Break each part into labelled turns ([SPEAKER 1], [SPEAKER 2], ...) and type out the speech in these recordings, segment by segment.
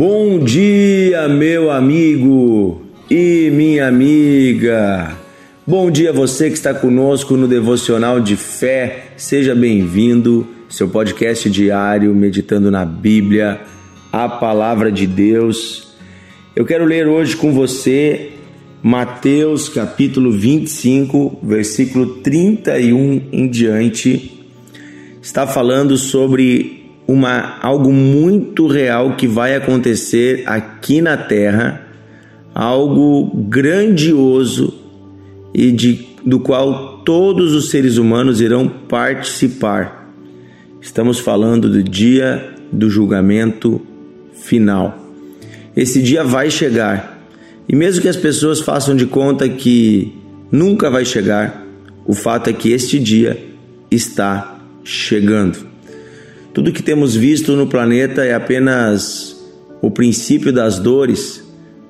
[SPEAKER 1] Bom dia, meu amigo e minha amiga. Bom dia você que está conosco no Devocional de Fé. Seja bem-vindo, seu podcast diário meditando na Bíblia, a palavra de Deus. Eu quero ler hoje com você Mateus capítulo 25, versículo 31 em diante. Está falando sobre uma algo muito real que vai acontecer aqui na terra, algo grandioso e de, do qual todos os seres humanos irão participar. Estamos falando do dia do julgamento final. Esse dia vai chegar. E mesmo que as pessoas façam de conta que nunca vai chegar, o fato é que este dia está chegando. Tudo que temos visto no planeta é apenas o princípio das dores.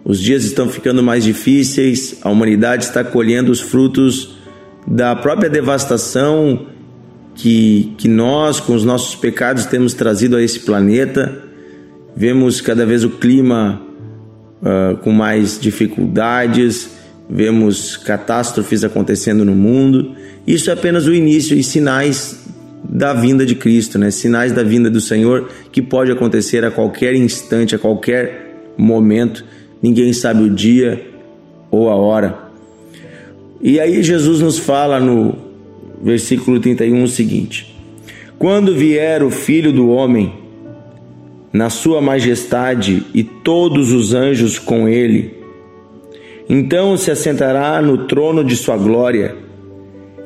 [SPEAKER 1] Os dias estão ficando mais difíceis, a humanidade está colhendo os frutos da própria devastação que, que nós, com os nossos pecados, temos trazido a esse planeta. Vemos cada vez o clima uh, com mais dificuldades, vemos catástrofes acontecendo no mundo. Isso é apenas o início e sinais da vinda de Cristo, né? Sinais da vinda do Senhor que pode acontecer a qualquer instante, a qualquer momento. Ninguém sabe o dia ou a hora. E aí Jesus nos fala no versículo 31 o seguinte: Quando vier o Filho do homem na sua majestade e todos os anjos com ele, então se assentará no trono de sua glória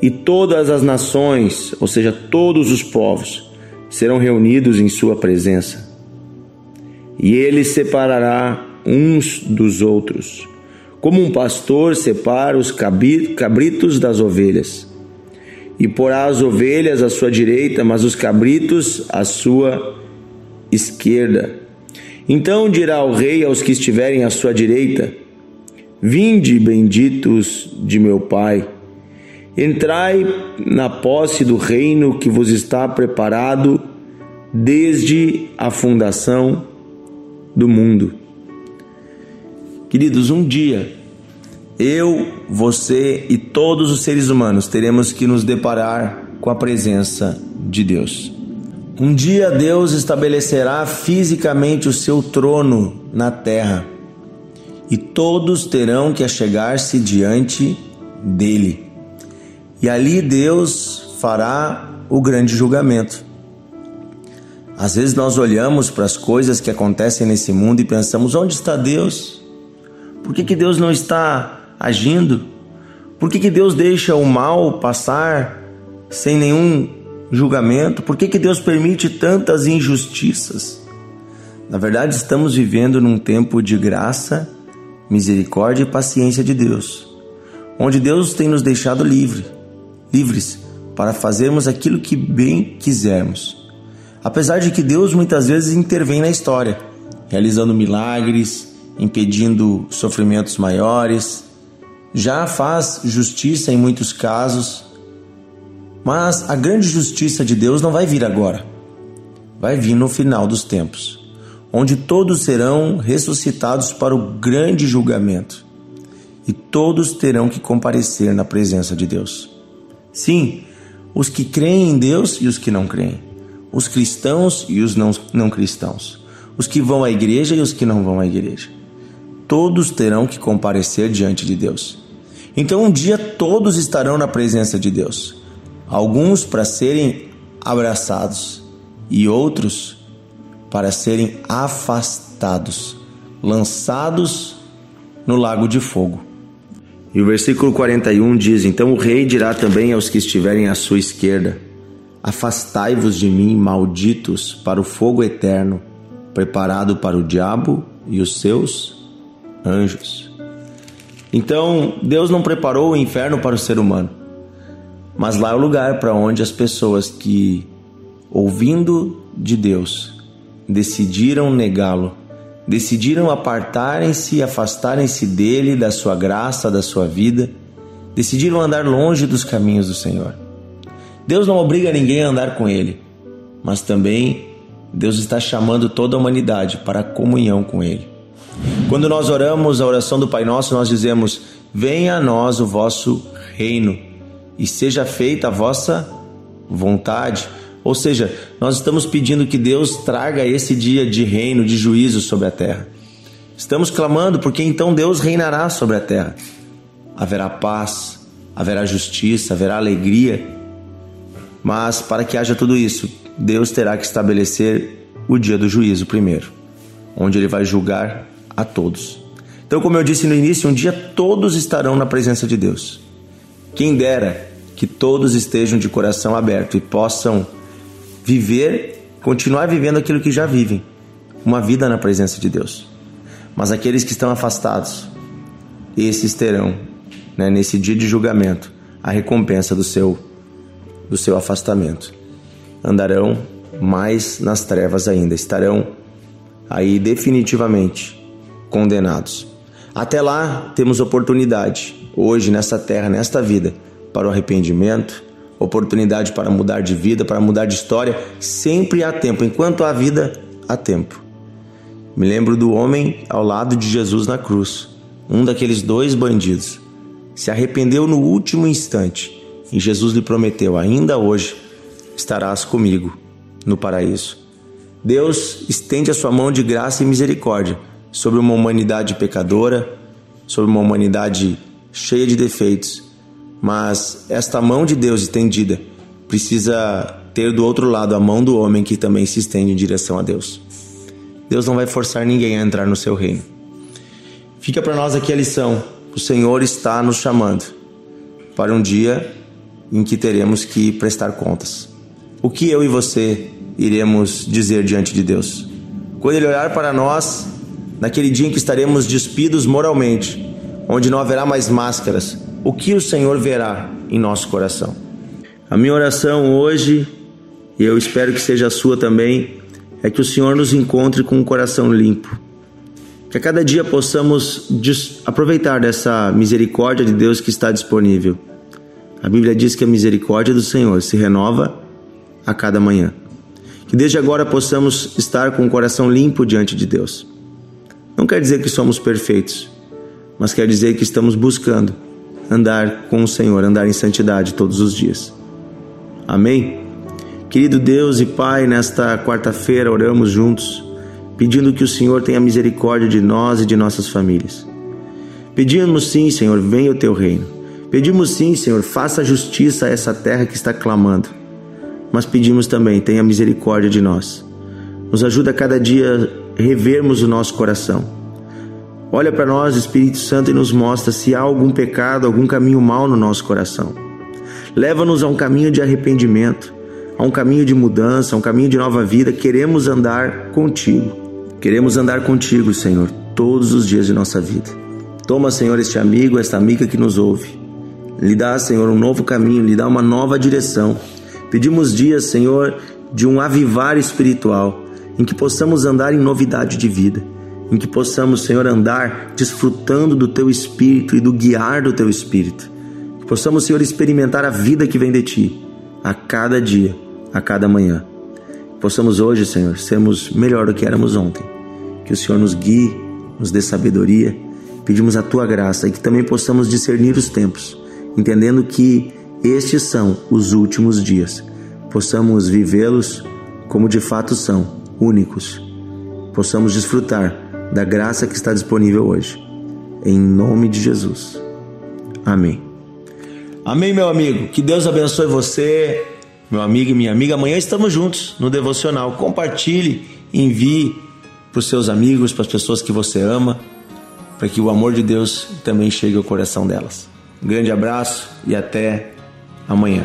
[SPEAKER 1] e todas as nações, ou seja, todos os povos, serão reunidos em sua presença. E ele separará uns dos outros, como um pastor separa os cabritos das ovelhas. E porá as ovelhas à sua direita, mas os cabritos à sua esquerda. Então dirá o rei aos que estiverem à sua direita: Vinde, benditos de meu Pai Entrai na posse do reino que vos está preparado desde a fundação do mundo. Queridos, um dia eu, você e todos os seres humanos teremos que nos deparar com a presença de Deus. Um dia Deus estabelecerá fisicamente o seu trono na terra e todos terão que achegar-se diante dele. E ali Deus fará o grande julgamento. Às vezes nós olhamos para as coisas que acontecem nesse mundo e pensamos: onde está Deus? Por que, que Deus não está agindo? Por que, que Deus deixa o mal passar sem nenhum julgamento? Por que, que Deus permite tantas injustiças? Na verdade, estamos vivendo num tempo de graça, misericórdia e paciência de Deus, onde Deus tem nos deixado livre livres para fazermos aquilo que bem quisermos. Apesar de que Deus muitas vezes intervém na história, realizando milagres, impedindo sofrimentos maiores, já faz justiça em muitos casos, mas a grande justiça de Deus não vai vir agora. Vai vir no final dos tempos, onde todos serão ressuscitados para o grande julgamento e todos terão que comparecer na presença de Deus. Sim, os que creem em Deus e os que não creem, os cristãos e os não, não cristãos, os que vão à igreja e os que não vão à igreja. Todos terão que comparecer diante de Deus. Então um dia todos estarão na presença de Deus. Alguns para serem abraçados e outros para serem afastados, lançados no lago de fogo. E o versículo 41 diz: Então o rei dirá também aos que estiverem à sua esquerda: Afastai-vos de mim, malditos, para o fogo eterno, preparado para o diabo e os seus anjos. Então, Deus não preparou o inferno para o ser humano, mas lá é o lugar para onde as pessoas que, ouvindo de Deus, decidiram negá-lo, decidiram apartarem-se e afastarem-se dele, da sua graça, da sua vida, decidiram andar longe dos caminhos do Senhor. Deus não obriga ninguém a andar com ele, mas também Deus está chamando toda a humanidade para a comunhão com Ele. Quando nós oramos a oração do Pai Nosso, nós dizemos: Venha a nós o vosso reino e seja feita a vossa vontade. Ou seja, nós estamos pedindo que Deus traga esse dia de reino, de juízo sobre a terra. Estamos clamando porque então Deus reinará sobre a terra. Haverá paz, haverá justiça, haverá alegria. Mas para que haja tudo isso, Deus terá que estabelecer o dia do juízo primeiro, onde ele vai julgar a todos. Então, como eu disse no início, um dia todos estarão na presença de Deus. Quem dera que todos estejam de coração aberto e possam viver, continuar vivendo aquilo que já vivem, uma vida na presença de Deus. Mas aqueles que estão afastados, esses terão, né, nesse dia de julgamento, a recompensa do seu do seu afastamento. Andarão mais nas trevas ainda, estarão aí definitivamente condenados. Até lá temos oportunidade, hoje, nessa terra, nesta vida, para o arrependimento, oportunidade para mudar de vida, para mudar de história. Sempre há tempo, enquanto há vida, há tempo. Me lembro do homem ao lado de Jesus na cruz, um daqueles dois bandidos. Se arrependeu no último instante e Jesus lhe prometeu: ainda hoje estarás comigo no paraíso. Deus estende a sua mão de graça e misericórdia sobre uma humanidade pecadora, sobre uma humanidade cheia de defeitos. Mas esta mão de Deus estendida precisa ter do outro lado a mão do homem que também se estende em direção a Deus. Deus não vai forçar ninguém a entrar no seu reino. Fica para nós aqui a lição: o Senhor está nos chamando para um dia em que teremos que prestar contas. O que eu e você iremos dizer diante de Deus? Quando Ele olhar para nós, naquele dia em que estaremos despidos moralmente, onde não haverá mais máscaras, o que o Senhor verá em nosso coração? A minha oração hoje, e eu espero que seja a sua também, é que o Senhor nos encontre com um coração limpo. Que a cada dia possamos aproveitar dessa misericórdia de Deus que está disponível. A Bíblia diz que a misericórdia do Senhor se renova a cada manhã. Que desde agora possamos estar com o coração limpo diante de Deus. Não quer dizer que somos perfeitos, mas quer dizer que estamos buscando andar com o Senhor, andar em santidade todos os dias. Amém? Querido Deus e Pai, nesta quarta-feira oramos juntos, pedindo que o Senhor tenha misericórdia de nós e de nossas famílias. Pedimos sim, Senhor, venha o teu reino. Pedimos sim, Senhor, faça justiça a essa terra que está clamando. Mas pedimos também, tenha misericórdia de nós. Nos ajuda a cada dia revermos o nosso coração. Olha para nós, Espírito Santo, e nos mostra se há algum pecado, algum caminho mal no nosso coração. Leva-nos a um caminho de arrependimento, a um caminho de mudança, a um caminho de nova vida. Queremos andar contigo. Queremos andar contigo, Senhor, todos os dias de nossa vida. Toma, Senhor, este amigo, esta amiga que nos ouve. Lhe dá, Senhor, um novo caminho, lhe dá uma nova direção. Pedimos dias, Senhor, de um avivar espiritual em que possamos andar em novidade de vida, em que possamos, Senhor, andar desfrutando do Teu Espírito e do guiar do Teu Espírito, que possamos, Senhor, experimentar a vida que vem de Ti, a cada dia, a cada manhã. Que possamos hoje, Senhor, sermos melhor do que éramos ontem, que o Senhor nos guie, nos dê sabedoria, pedimos a Tua graça e que também possamos discernir os tempos, entendendo que estes são os últimos dias, possamos vivê-los como de fato são únicos, possamos desfrutar da graça que está disponível hoje. Em nome de Jesus. Amém. Amém, meu amigo. Que Deus abençoe você, meu amigo e minha amiga. Amanhã estamos juntos no devocional. Compartilhe, envie para os seus amigos, para as pessoas que você ama, para que o amor de Deus também chegue ao coração delas. Um grande abraço e até amanhã.